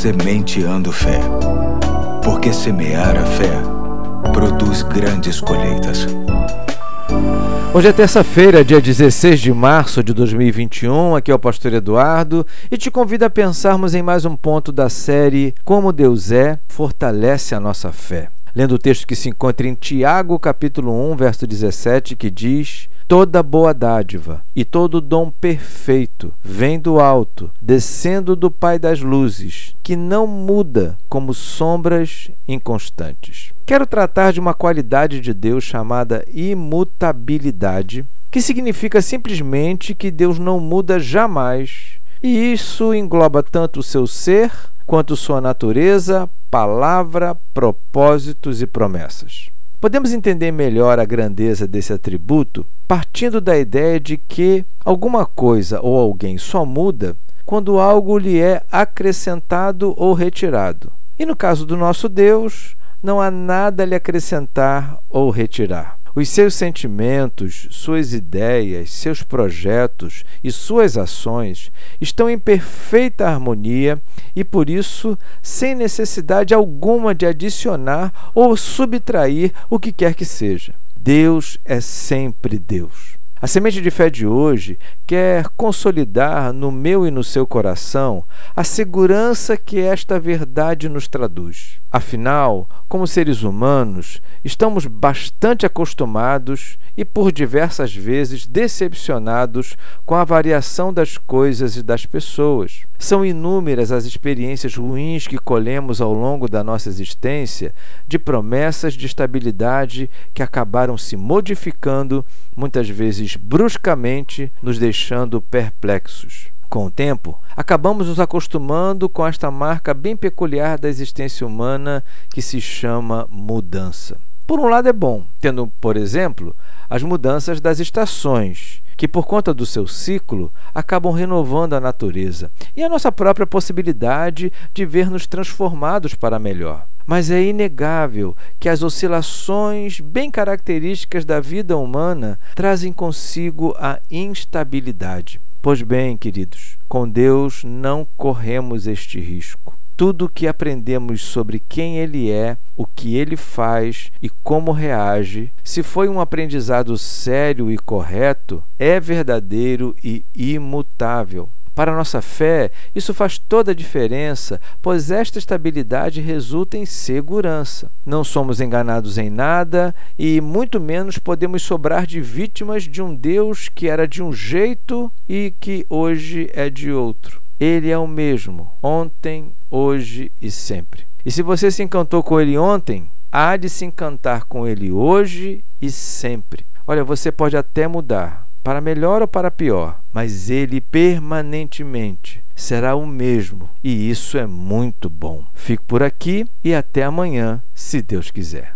Sementeando Fé. Porque semear a fé produz grandes colheitas. Hoje é terça-feira, dia 16 de março de 2021. Aqui é o Pastor Eduardo e te convido a pensarmos em mais um ponto da série Como Deus é, fortalece a nossa fé. Lendo o texto que se encontra em Tiago, capítulo 1, verso 17, que diz: Toda boa dádiva e todo dom perfeito vem do alto, descendo do Pai das luzes, que não muda como sombras inconstantes. Quero tratar de uma qualidade de Deus chamada imutabilidade, que significa simplesmente que Deus não muda jamais. E isso engloba tanto o seu ser quanto sua natureza, palavra, propósitos e promessas. Podemos entender melhor a grandeza desse atributo partindo da ideia de que alguma coisa ou alguém só muda quando algo lhe é acrescentado ou retirado. E no caso do nosso Deus, não há nada a lhe acrescentar ou retirar. Os seus sentimentos, suas ideias, seus projetos e suas ações estão em perfeita harmonia e, por isso, sem necessidade alguma de adicionar ou subtrair o que quer que seja. Deus é sempre Deus. A semente de fé de hoje quer consolidar no meu e no seu coração a segurança que esta verdade nos traduz. Afinal, como seres humanos, estamos bastante acostumados e por diversas vezes decepcionados com a variação das coisas e das pessoas. São inúmeras as experiências ruins que colhemos ao longo da nossa existência de promessas de estabilidade que acabaram se modificando, muitas vezes bruscamente, nos deixando perplexos. Com o tempo, acabamos nos acostumando com esta marca bem peculiar da existência humana que se chama mudança. Por um lado é bom, tendo, por exemplo, as mudanças das estações, que por conta do seu ciclo acabam renovando a natureza, e a nossa própria possibilidade de ver-nos transformados para melhor. Mas é inegável que as oscilações bem características da vida humana trazem consigo a instabilidade. Pois bem, queridos, com Deus não corremos este risco. Tudo o que aprendemos sobre quem Ele é, o que Ele faz e como reage, se foi um aprendizado sério e correto, é verdadeiro e imutável. Para nossa fé, isso faz toda a diferença, pois esta estabilidade resulta em segurança. Não somos enganados em nada e muito menos podemos sobrar de vítimas de um Deus que era de um jeito e que hoje é de outro. Ele é o mesmo, ontem, hoje e sempre. E se você se encantou com ele ontem, há de se encantar com ele hoje e sempre. Olha, você pode até mudar, para melhor ou para pior, mas ele permanentemente será o mesmo, e isso é muito bom. Fico por aqui e até amanhã, se Deus quiser.